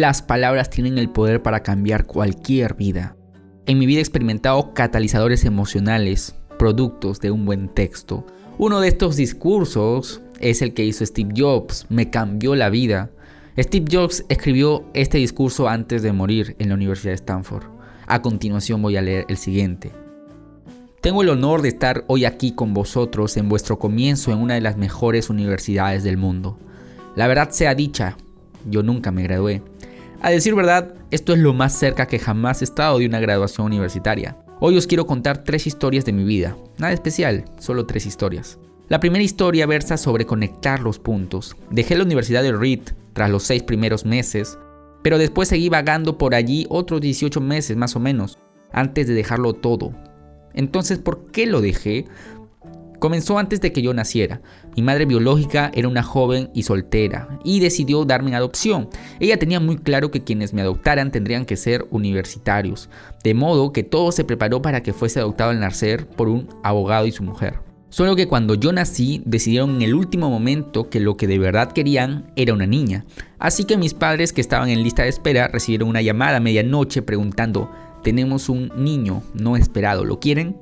las palabras tienen el poder para cambiar cualquier vida. En mi vida he experimentado catalizadores emocionales, productos de un buen texto. Uno de estos discursos es el que hizo Steve Jobs, me cambió la vida. Steve Jobs escribió este discurso antes de morir en la Universidad de Stanford. A continuación voy a leer el siguiente. Tengo el honor de estar hoy aquí con vosotros en vuestro comienzo en una de las mejores universidades del mundo. La verdad sea dicha, yo nunca me gradué. A decir verdad, esto es lo más cerca que jamás he estado de una graduación universitaria. Hoy os quiero contar tres historias de mi vida. Nada especial, solo tres historias. La primera historia versa sobre conectar los puntos. Dejé la Universidad de Reed tras los seis primeros meses, pero después seguí vagando por allí otros 18 meses más o menos, antes de dejarlo todo. Entonces, ¿por qué lo dejé? Comenzó antes de que yo naciera. Mi madre biológica era una joven y soltera y decidió darme adopción. Ella tenía muy claro que quienes me adoptaran tendrían que ser universitarios, de modo que todo se preparó para que fuese adoptado al nacer por un abogado y su mujer. Solo que cuando yo nací decidieron en el último momento que lo que de verdad querían era una niña. Así que mis padres que estaban en lista de espera recibieron una llamada a medianoche preguntando, tenemos un niño no esperado, ¿lo quieren?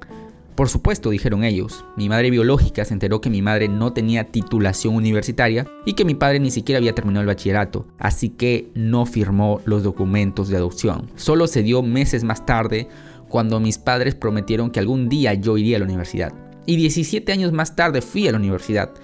Por supuesto, dijeron ellos. Mi madre biológica se enteró que mi madre no tenía titulación universitaria y que mi padre ni siquiera había terminado el bachillerato, así que no firmó los documentos de adopción. Solo se dio meses más tarde cuando mis padres prometieron que algún día yo iría a la universidad. Y 17 años más tarde fui a la universidad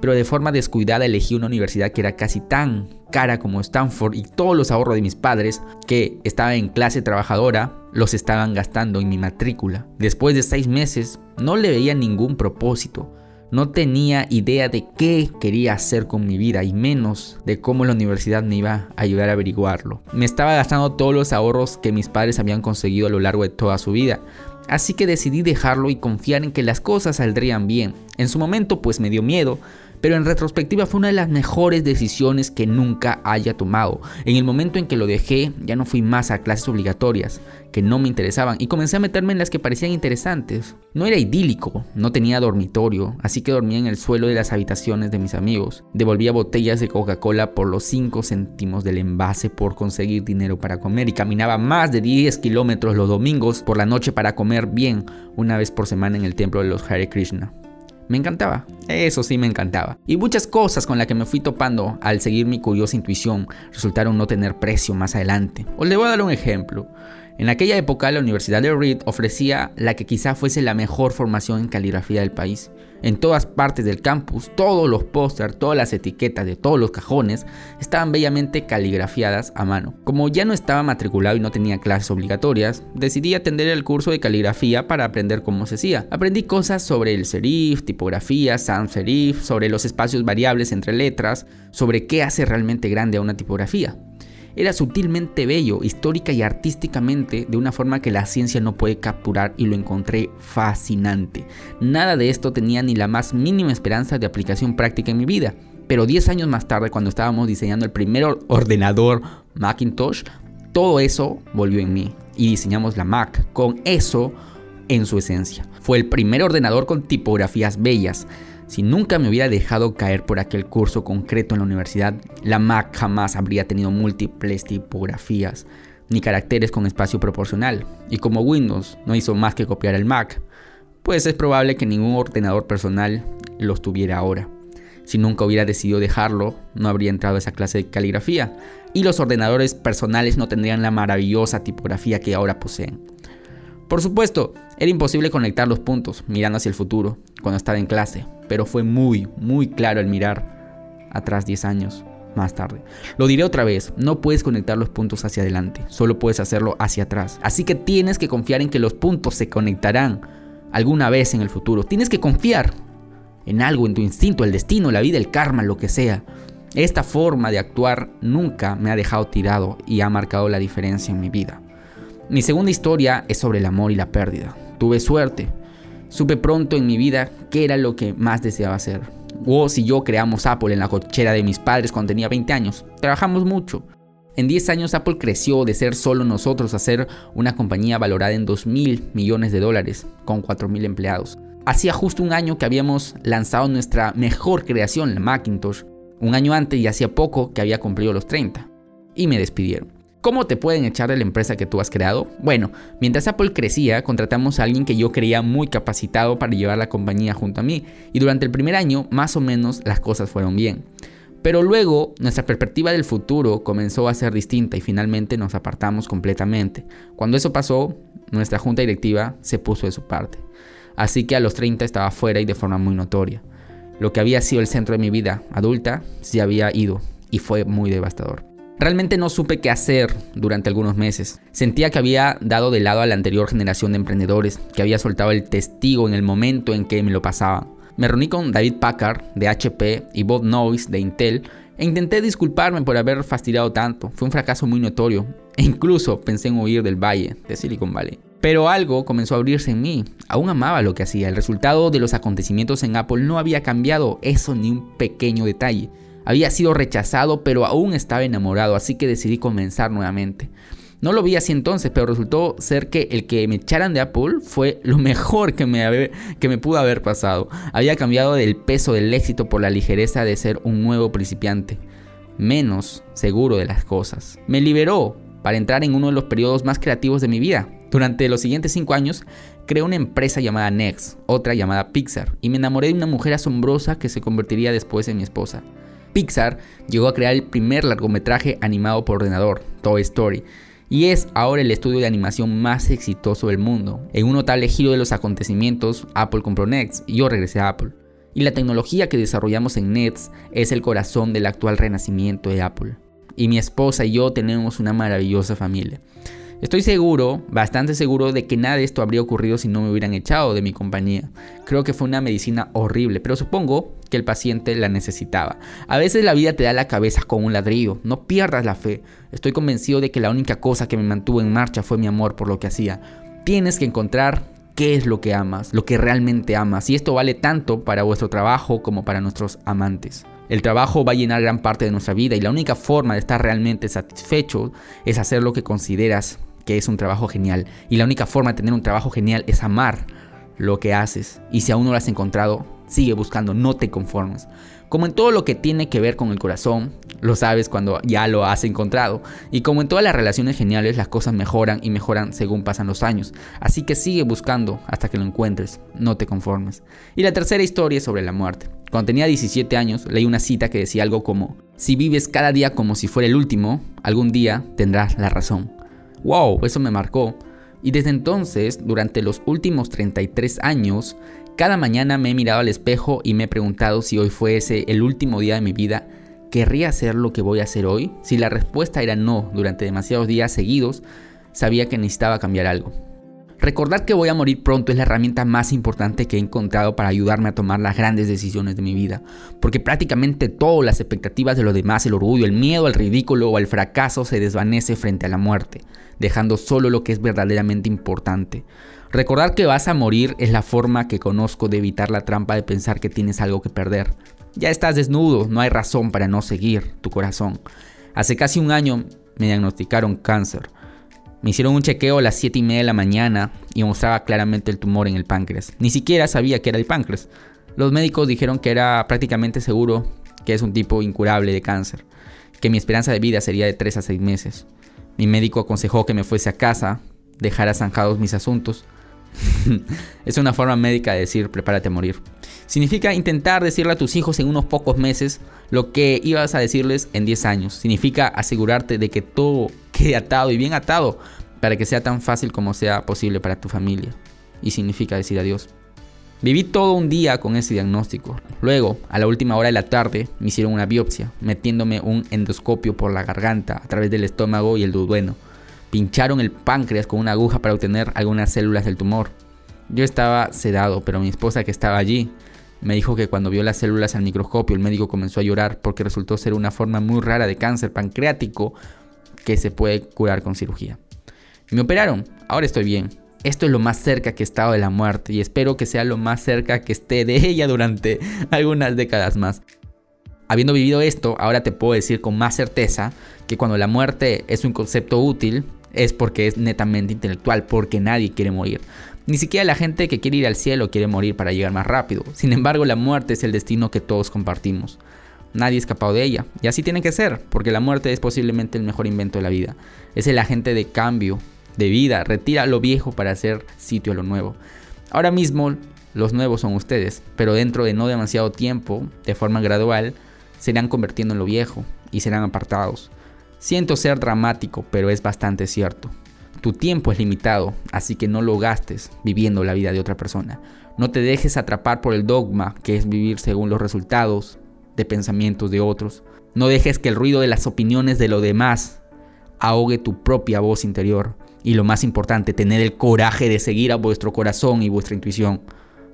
pero de forma descuidada elegí una universidad que era casi tan cara como Stanford y todos los ahorros de mis padres, que estaba en clase trabajadora, los estaban gastando en mi matrícula. Después de seis meses, no le veía ningún propósito. No tenía idea de qué quería hacer con mi vida y menos de cómo la universidad me iba a ayudar a averiguarlo. Me estaba gastando todos los ahorros que mis padres habían conseguido a lo largo de toda su vida. Así que decidí dejarlo y confiar en que las cosas saldrían bien. En su momento pues me dio miedo, pero en retrospectiva fue una de las mejores decisiones que nunca haya tomado. En el momento en que lo dejé, ya no fui más a clases obligatorias, que no me interesaban, y comencé a meterme en las que parecían interesantes. No era idílico, no tenía dormitorio, así que dormía en el suelo de las habitaciones de mis amigos. Devolvía botellas de Coca-Cola por los 5 céntimos del envase por conseguir dinero para comer y caminaba más de 10 kilómetros los domingos por la noche para comer bien una vez por semana en el templo de los Hare Krishna. Me encantaba, eso sí me encantaba. Y muchas cosas con las que me fui topando al seguir mi curiosa intuición resultaron no tener precio más adelante. Os le voy a dar un ejemplo. En aquella época la Universidad de Reed ofrecía la que quizá fuese la mejor formación en caligrafía del país. En todas partes del campus, todos los pósters, todas las etiquetas de todos los cajones estaban bellamente caligrafiadas a mano. Como ya no estaba matriculado y no tenía clases obligatorias, decidí atender el curso de caligrafía para aprender cómo se hacía. Aprendí cosas sobre el serif, tipografía, sans serif, sobre los espacios variables entre letras, sobre qué hace realmente grande a una tipografía. Era sutilmente bello, histórica y artísticamente de una forma que la ciencia no puede capturar y lo encontré fascinante. Nada de esto tenía ni la más mínima esperanza de aplicación práctica en mi vida. Pero 10 años más tarde, cuando estábamos diseñando el primer ordenador Macintosh, todo eso volvió en mí y diseñamos la Mac con eso en su esencia. Fue el primer ordenador con tipografías bellas, si nunca me hubiera dejado caer por aquel curso concreto en la universidad, la Mac jamás habría tenido múltiples tipografías ni caracteres con espacio proporcional. Y como Windows no hizo más que copiar el Mac, pues es probable que ningún ordenador personal los tuviera ahora. Si nunca hubiera decidido dejarlo, no habría entrado a esa clase de caligrafía, y los ordenadores personales no tendrían la maravillosa tipografía que ahora poseen. Por supuesto, era imposible conectar los puntos mirando hacia el futuro cuando estaba en clase, pero fue muy, muy claro al mirar atrás 10 años más tarde. Lo diré otra vez, no puedes conectar los puntos hacia adelante, solo puedes hacerlo hacia atrás. Así que tienes que confiar en que los puntos se conectarán alguna vez en el futuro. Tienes que confiar en algo, en tu instinto, el destino, la vida, el karma, lo que sea. Esta forma de actuar nunca me ha dejado tirado y ha marcado la diferencia en mi vida. Mi segunda historia es sobre el amor y la pérdida. Tuve suerte. Supe pronto en mi vida qué era lo que más deseaba hacer. Woz y yo creamos Apple en la cochera de mis padres cuando tenía 20 años. Trabajamos mucho. En 10 años Apple creció de ser solo nosotros a ser una compañía valorada en 2 mil millones de dólares, con 4 mil empleados. Hacía justo un año que habíamos lanzado nuestra mejor creación, la Macintosh. Un año antes y hacía poco que había cumplido los 30. y me despidieron. ¿Cómo te pueden echar de la empresa que tú has creado? Bueno, mientras Apple crecía, contratamos a alguien que yo creía muy capacitado para llevar la compañía junto a mí, y durante el primer año, más o menos, las cosas fueron bien. Pero luego, nuestra perspectiva del futuro comenzó a ser distinta y finalmente nos apartamos completamente. Cuando eso pasó, nuestra junta directiva se puso de su parte. Así que a los 30 estaba fuera y de forma muy notoria. Lo que había sido el centro de mi vida adulta se había ido y fue muy devastador. Realmente no supe qué hacer durante algunos meses. Sentía que había dado de lado a la anterior generación de emprendedores, que había soltado el testigo en el momento en que me lo pasaba. Me reuní con David Packard de HP y Bob Noyce de Intel e intenté disculparme por haber fastidiado tanto. Fue un fracaso muy notorio e incluso pensé en huir del valle de Silicon Valley. Pero algo comenzó a abrirse en mí. Aún amaba lo que hacía. El resultado de los acontecimientos en Apple no había cambiado eso ni un pequeño detalle. Había sido rechazado, pero aún estaba enamorado, así que decidí comenzar nuevamente. No lo vi así entonces, pero resultó ser que el que me echaran de Apple fue lo mejor que me, pudo haber pasado. Había cambiado del peso del éxito por la ligereza de ser un nuevo principiante, menos seguro de las cosas. Me liberó para entrar en uno de los periodos más creativos de mi vida. Durante los siguientes cinco años, creé una empresa llamada Next, otra llamada Pixar, y me enamoré de una mujer asombrosa que se convertiría después en mi esposa. Pixar llegó a crear el primer largometraje animado por ordenador, Toy Story, y es ahora el estudio de animación más exitoso del mundo. En un notable giro de los acontecimientos, Apple compró Next y yo regresé a Apple. Y la tecnología que desarrollamos en Next es el corazón del actual renacimiento de Apple. Y mi esposa y yo tenemos una maravillosa familia. Estoy seguro, bastante seguro, de que nada de esto habría ocurrido si no me hubieran echado de mi compañía. Creo que fue una medicina horrible, pero supongo que el paciente la necesitaba. A veces la vida te da la cabeza con un ladrillo, no pierdas la fe. Estoy convencido de que la única cosa que me mantuvo en marcha fue mi amor por lo que hacía. Tienes que encontrar qué es lo que amas, lo que realmente amas, y esto vale tanto para vuestro trabajo como para nuestros amantes. El trabajo va a llenar gran parte de nuestra vida y la única forma de estar realmente satisfecho es hacer lo que consideras que es un trabajo genial. Y la única forma de tener un trabajo genial es amar lo que haces. Y si aún no lo has encontrado, sigue buscando, no te conformes. Como en todo lo que tiene que ver con el corazón, lo sabes cuando ya lo has encontrado. Y como en todas las relaciones geniales, las cosas mejoran y mejoran según pasan los años. Así que sigue buscando hasta que lo encuentres, no te conformes. Y la tercera historia es sobre la muerte. Cuando tenía 17 años, leí una cita que decía algo como, si vives cada día como si fuera el último, algún día tendrás la razón. ¡Wow! Eso me marcó. Y desde entonces, durante los últimos 33 años, cada mañana me he mirado al espejo y me he preguntado si hoy fuese el último día de mi vida, ¿querría hacer lo que voy a hacer hoy? Si la respuesta era no durante demasiados días seguidos, sabía que necesitaba cambiar algo. Recordar que voy a morir pronto es la herramienta más importante que he encontrado para ayudarme a tomar las grandes decisiones de mi vida, porque prácticamente todas las expectativas de los demás, el orgullo, el miedo al ridículo o al fracaso se desvanece frente a la muerte, dejando solo lo que es verdaderamente importante. Recordar que vas a morir es la forma que conozco de evitar la trampa de pensar que tienes algo que perder. Ya estás desnudo, no hay razón para no seguir tu corazón. Hace casi un año me diagnosticaron cáncer. Me hicieron un chequeo a las 7 y media de la mañana y mostraba claramente el tumor en el páncreas. Ni siquiera sabía que era el páncreas. Los médicos dijeron que era prácticamente seguro que es un tipo incurable de cáncer, que mi esperanza de vida sería de 3 a 6 meses. Mi médico aconsejó que me fuese a casa, dejara zanjados mis asuntos. es una forma médica de decir prepárate a morir. Significa intentar decirle a tus hijos en unos pocos meses lo que ibas a decirles en 10 años. Significa asegurarte de que todo atado y bien atado para que sea tan fácil como sea posible para tu familia. Y significa decir adiós. Viví todo un día con ese diagnóstico. Luego, a la última hora de la tarde, me hicieron una biopsia, metiéndome un endoscopio por la garganta a través del estómago y el duodeno. Pincharon el páncreas con una aguja para obtener algunas células del tumor. Yo estaba sedado, pero mi esposa que estaba allí me dijo que cuando vio las células al microscopio el médico comenzó a llorar porque resultó ser una forma muy rara de cáncer pancreático que se puede curar con cirugía. Me operaron, ahora estoy bien. Esto es lo más cerca que he estado de la muerte y espero que sea lo más cerca que esté de ella durante algunas décadas más. Habiendo vivido esto, ahora te puedo decir con más certeza que cuando la muerte es un concepto útil, es porque es netamente intelectual, porque nadie quiere morir. Ni siquiera la gente que quiere ir al cielo quiere morir para llegar más rápido. Sin embargo, la muerte es el destino que todos compartimos. Nadie escapado de ella. Y así tiene que ser, porque la muerte es posiblemente el mejor invento de la vida. Es el agente de cambio de vida, retira lo viejo para hacer sitio a lo nuevo. Ahora mismo los nuevos son ustedes, pero dentro de no demasiado tiempo, de forma gradual, se irán convirtiendo en lo viejo y serán apartados. Siento ser dramático, pero es bastante cierto. Tu tiempo es limitado, así que no lo gastes viviendo la vida de otra persona. No te dejes atrapar por el dogma que es vivir según los resultados de pensamientos de otros. No dejes que el ruido de las opiniones de los demás ahogue tu propia voz interior. Y lo más importante, tener el coraje de seguir a vuestro corazón y vuestra intuición.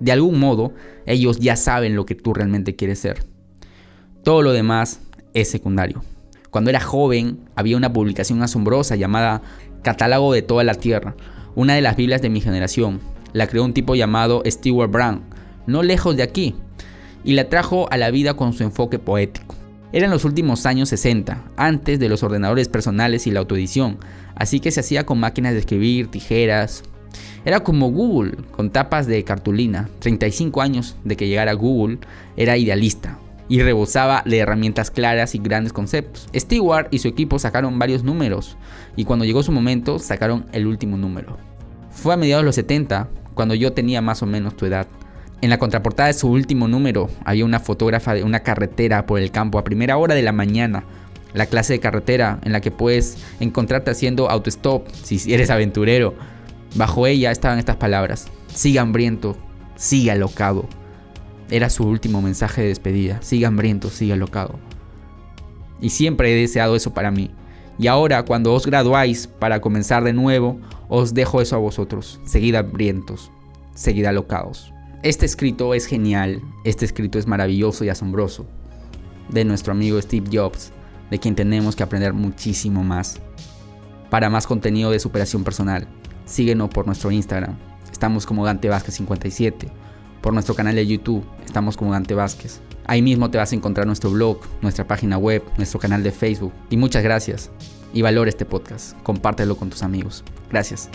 De algún modo, ellos ya saben lo que tú realmente quieres ser. Todo lo demás es secundario. Cuando era joven, había una publicación asombrosa llamada Catálogo de toda la Tierra, una de las Biblias de mi generación. La creó un tipo llamado Stewart Brown, no lejos de aquí, y la trajo a la vida con su enfoque poético. Eran los últimos años 60, antes de los ordenadores personales y la autoedición, así que se hacía con máquinas de escribir, tijeras. Era como Google, con tapas de cartulina. 35 años de que llegara Google, era idealista, y rebosaba de herramientas claras y grandes conceptos. Stewart y su equipo sacaron varios números y cuando llegó su momento sacaron el último número. Fue a mediados de los 70 cuando yo tenía más o menos tu edad. En la contraportada de su último número había una fotógrafa de una carretera por el campo a primera hora de la mañana. La clase de carretera en la que puedes encontrarte haciendo autostop si eres aventurero. Bajo ella estaban estas palabras. Siga hambriento, siga alocado. Era su último mensaje de despedida. Siga hambriento, siga alocado. Y siempre he deseado eso para mí. Y ahora, cuando os graduáis para comenzar de nuevo, os dejo eso a vosotros. Seguid hambrientos, seguid alocados. Este escrito es genial, este escrito es maravilloso y asombroso. De nuestro amigo Steve Jobs, de quien tenemos que aprender muchísimo más. Para más contenido de superación personal, síguenos por nuestro Instagram. Estamos como Dante Vázquez 57 por nuestro canal de YouTube, estamos como Dante Vázquez. Ahí mismo te vas a encontrar nuestro blog, nuestra página web, nuestro canal de Facebook. Y muchas gracias. Y valora este podcast. Compártelo con tus amigos. Gracias.